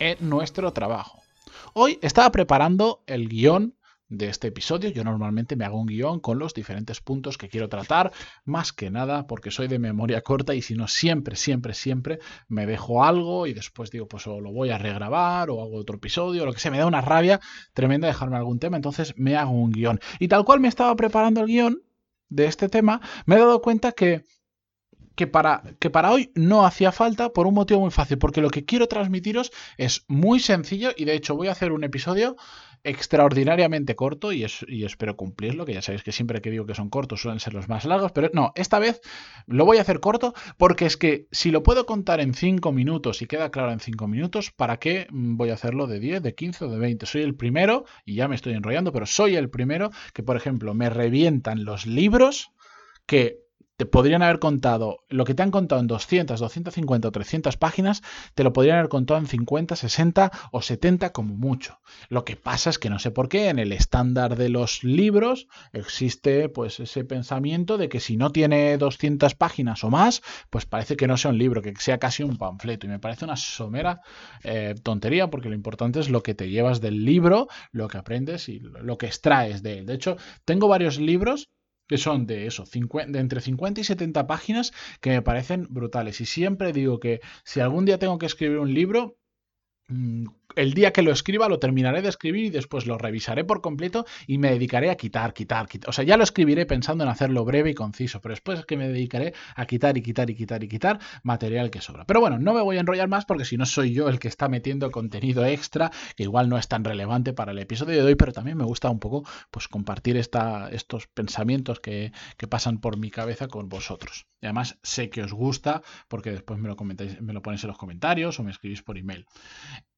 en nuestro trabajo. Hoy estaba preparando el guion de este episodio. Yo normalmente me hago un guion con los diferentes puntos que quiero tratar, más que nada porque soy de memoria corta y si no, siempre, siempre, siempre me dejo algo y después digo, pues o lo voy a regrabar o hago otro episodio, lo que sea, me da una rabia tremenda dejarme algún tema, entonces me hago un guion. Y tal cual me estaba preparando el guion de este tema, me he dado cuenta que que para, que para hoy no hacía falta por un motivo muy fácil, porque lo que quiero transmitiros es muy sencillo y de hecho voy a hacer un episodio extraordinariamente corto y, y, espero cumplirlo, que ya sabéis que siempre que digo que son cortos suelen ser los más largos, pero no, esta vez lo voy a hacer corto porque es que si lo puedo contar en 5 minutos y queda claro en 5 minutos, ¿para qué voy a hacerlo de 10, de 15 o de 20? Soy el primero, y ya me estoy enrollando, pero soy el primero que, por ejemplo, me revientan los libros que te podrían haber contado lo que te han contado en 200, 250 o 300 páginas, te lo podrían haber contado en 50, 60 o 70 como mucho. Lo que pasa es que no sé por qué en el estándar de los libros existe pues ese pensamiento de que si no tiene 200 páginas o más, pues parece que no sea un libro, que sea casi un panfleto. Y me parece una somera eh, tontería porque lo importante es lo que te llevas del libro, lo que aprendes y lo que extraes de él. De hecho, tengo varios libros que son de eso, de entre 50 y 70 páginas que me parecen brutales. Y siempre digo que si algún día tengo que escribir un libro, mm, el día que lo escriba lo terminaré de escribir y después lo revisaré por completo y me dedicaré a quitar, quitar, quitar. O sea, ya lo escribiré pensando en hacerlo breve y conciso, pero después es que me dedicaré a quitar y quitar y quitar y quitar material que sobra. Pero bueno, no me voy a enrollar más porque si no soy yo el que está metiendo contenido extra, que igual no es tan relevante para el episodio de hoy, pero también me gusta un poco pues compartir estos pensamientos que, que pasan por mi cabeza con vosotros. Y además sé que os gusta porque después me lo comentáis, me lo ponéis en los comentarios o me escribís por email.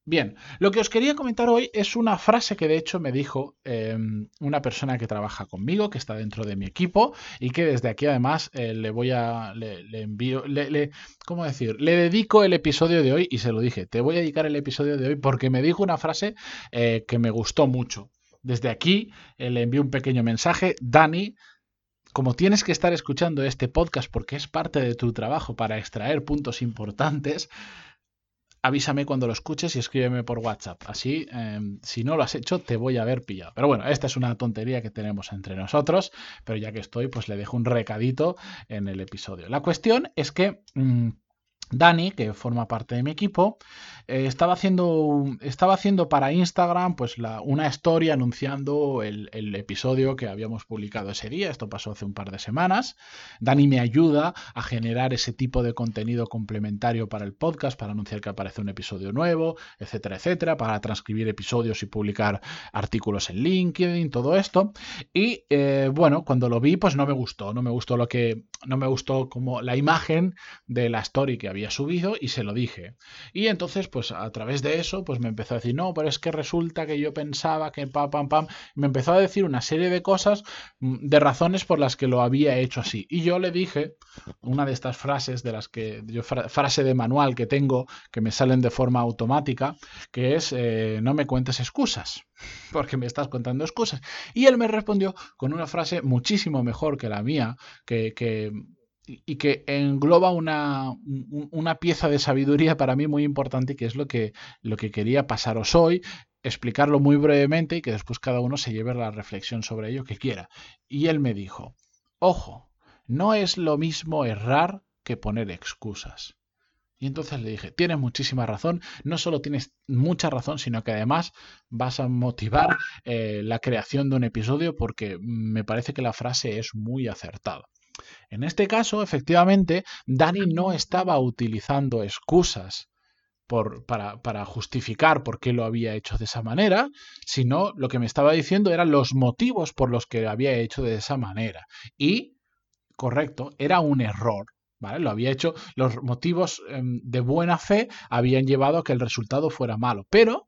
Bien, lo que os quería comentar hoy es una frase que de hecho me dijo em, una persona que trabaja conmigo, que está dentro de mi equipo y que desde aquí además eh, le voy a, le, envío, le, ¿cómo decir? Le dedico el episodio de hoy y se lo dije, te voy a dedicar el episodio de hoy porque me dijo una frase eh, que me gustó mucho. Desde aquí eh, le envío un pequeño mensaje, Dani, como tienes que estar escuchando este podcast porque es parte de tu trabajo para extraer puntos importantes, avísame cuando lo escuches y escríbeme por WhatsApp. Así, em, si no lo has hecho, te voy a haber pillado. Pero bueno, esta es una tontería que tenemos entre nosotros, pero ya que estoy, pues le dejo un recadito en el episodio. La cuestión es que... Mm, Dani, que forma parte de mi equipo, eh, estaba, haciendo, estaba haciendo para Instagram pues una historia anunciando el, episodio que habíamos publicado ese día. Esto pasó hace un par de semanas. Dani me ayuda a generar ese tipo de contenido complementario para el podcast, para anunciar que aparece un episodio nuevo, etcétera, etcétera, para transcribir episodios y publicar artículos en LinkedIn, todo esto. Y eh, bueno, cuando lo vi, pues no me gustó, no me gustó lo que, no me gustó como la imagen de la story que había subido y se lo dije. Y entonces, pues a través de eso, pues me empezó a decir, no, pero es que resulta que yo pensaba que pam, pam, pam. Me empezó a decir una serie de cosas, mm, de razones por las que lo había hecho así. Y yo le dije, una de estas frases de las que yo, frase de manual que tengo, que me salen de forma automática, que es, eh, no me cuentes excusas, porque me estás contando excusas. Y él me respondió con una frase muchísimo mejor que la mía, que, que y que engloba una, una, pieza de sabiduría para mí muy importante, que es lo que, lo que quería pasaros hoy, explicarlo muy brevemente y que después cada uno se lleve la reflexión sobre ello que quiera. Y él me dijo, ojo, no es lo mismo errar que poner excusas. Y entonces le dije, tienes muchísima razón, no solo tienes mucha razón, sino que además vas a motivar eh, la creación de un episodio porque me parece que la frase es muy acertada. En este caso, efectivamente, Dani no estaba utilizando excusas para, para, justificar por qué lo había hecho de esa manera, sino lo que me estaba diciendo eran los motivos por los que lo había hecho de esa manera. Y, correcto, era un error ¿Vale? Lo había hecho, los motivos em, de buena fe habían llevado a que el resultado fuera malo, pero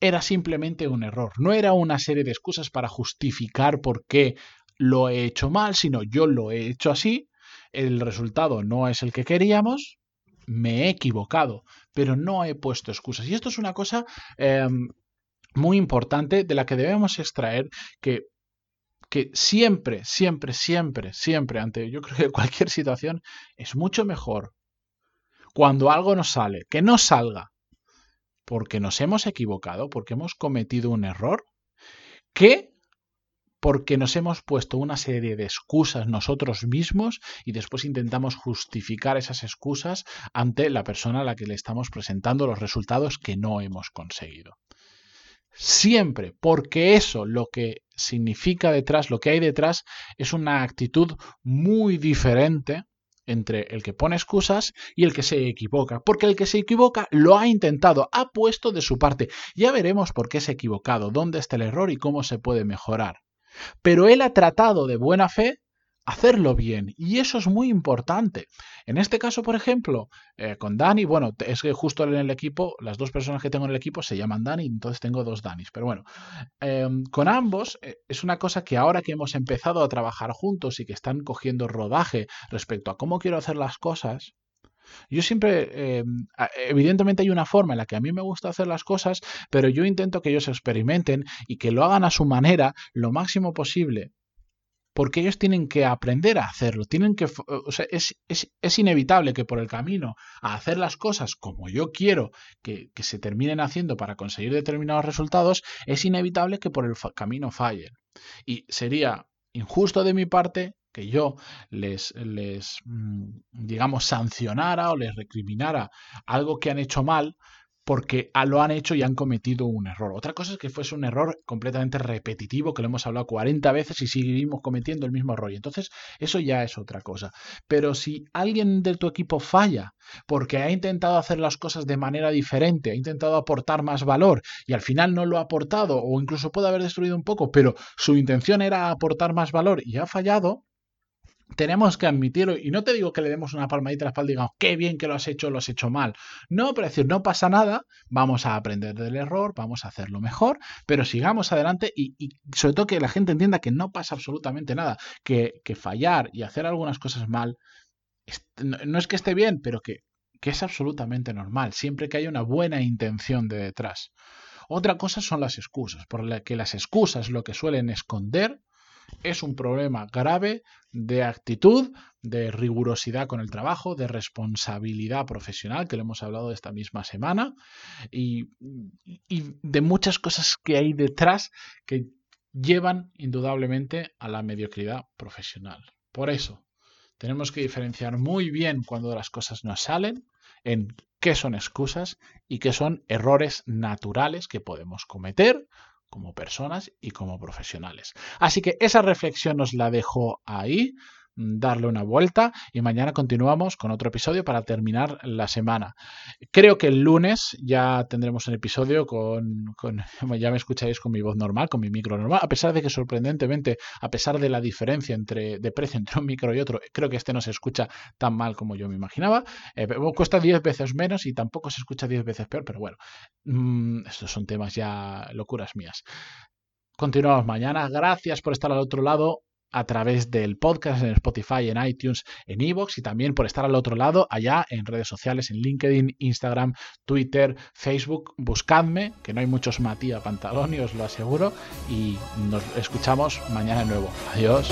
era simplemente un error, no era una serie de excusas para justificar por qué lo he hecho mal, sino yo lo he hecho así, el resultado no es el que queríamos, me he equivocado, pero no he puesto excusas. Y esto es una cosa em, muy importante de la que debemos extraer que, que siempre, siempre, siempre, siempre, ante yo creo que cualquier situación, es mucho mejor cuando algo nos sale, que no salga porque nos hemos equivocado, porque hemos cometido un error, que porque nos hemos puesto una serie de excusas nosotros mismos y después intentamos justificar esas excusas ante la persona a la que le estamos presentando los resultados que no hemos conseguido. Siempre, porque eso lo que significa detrás, lo que hay detrás, es una actitud muy diferente entre el que pone excusas y el que se equivoca, porque el que se equivoca lo ha intentado, ha puesto de su parte. Ya veremos por qué se ha equivocado, dónde está el error y cómo se puede mejorar. Pero él ha tratado de buena fe hacerlo bien y eso es muy importante. En este caso, por ejemplo, eh, con Dani, bueno, es que justo en el equipo, las dos personas que tengo en el equipo se llaman Dani, entonces tengo dos Danis. Pero bueno, em, con ambos eh, es una cosa que ahora que hemos empezado a trabajar juntos y que están cogiendo rodaje respecto a cómo quiero hacer las cosas, yo siempre, em, evidentemente hay una forma en la que a mí me gusta hacer las cosas, pero yo intento que ellos experimenten y que lo hagan a su manera lo máximo posible. Porque ellos tienen que aprender a hacerlo, tienen que, es, inevitable que por el camino a hacer las cosas como yo quiero que, que se terminen haciendo para conseguir determinados resultados, es inevitable que por el camino fallen. Y sería injusto de mi parte que yo les, les, mm, digamos, sancionara o les recriminara algo que han hecho mal porque lo han hecho y han cometido un error. Otra cosa es que fuese un error completamente repetitivo, que lo hemos hablado 40 veces y seguimos cometiendo el mismo error. Y entonces, eso ya es otra cosa. Pero si alguien de tu equipo falla porque ha intentado hacer las cosas de manera diferente, ha intentado aportar más valor y al final no lo ha aportado o incluso puede haber destruido un poco, pero su intención era aportar más valor y ha fallado, tenemos que admitirlo, y no te digo que le demos una palmadita a la espalda y digamos, qué bien que lo has hecho, lo has hecho mal. No, pero decir, no pasa nada, vamos a aprender del error, vamos a hacerlo mejor, pero sigamos adelante y, sobre todo que la gente entienda que no pasa absolutamente nada, que, fallar y hacer algunas cosas mal, no, es que esté bien, pero que, que es absolutamente normal, siempre que haya una buena intención de detrás. Otra cosa son las excusas, por la que las excusas lo que suelen esconder es un problema grave de actitud, de rigurosidad con el trabajo, de responsabilidad profesional, que lo hemos hablado esta misma semana, y, de muchas cosas que hay detrás que llevan indudablemente a la mediocridad profesional. Por eso, tenemos que diferenciar muy bien cuando las cosas nos salen en qué son excusas y qué son errores naturales que podemos cometer como personas y como profesionales. Así que esa reflexión nos la dejo ahí darle una vuelta y mañana continuamos con otro episodio para terminar la semana. Creo que el lunes ya tendremos un episodio con, ya me escucháis con mi voz normal, con mi micro normal, a pesar de que sorprendentemente, a pesar de la diferencia entre, de precio entre un micro y otro, creo que este no se escucha tan mal como yo me imaginaba. Eh, cuesta 10 veces menos y tampoco se escucha 10 veces peor, pero bueno, mm, estos son temas ya locuras mías. Continuamos mañana. Gracias por estar al otro lado a través del podcast en Spotify, en iTunes, en Evox y también por estar al otro lado allá en redes sociales, en LinkedIn, Instagram, Twitter, Facebook. Buscadme, que no hay muchos Matías Pantaloni, os lo aseguro, y nos escuchamos mañana de nuevo. Adiós.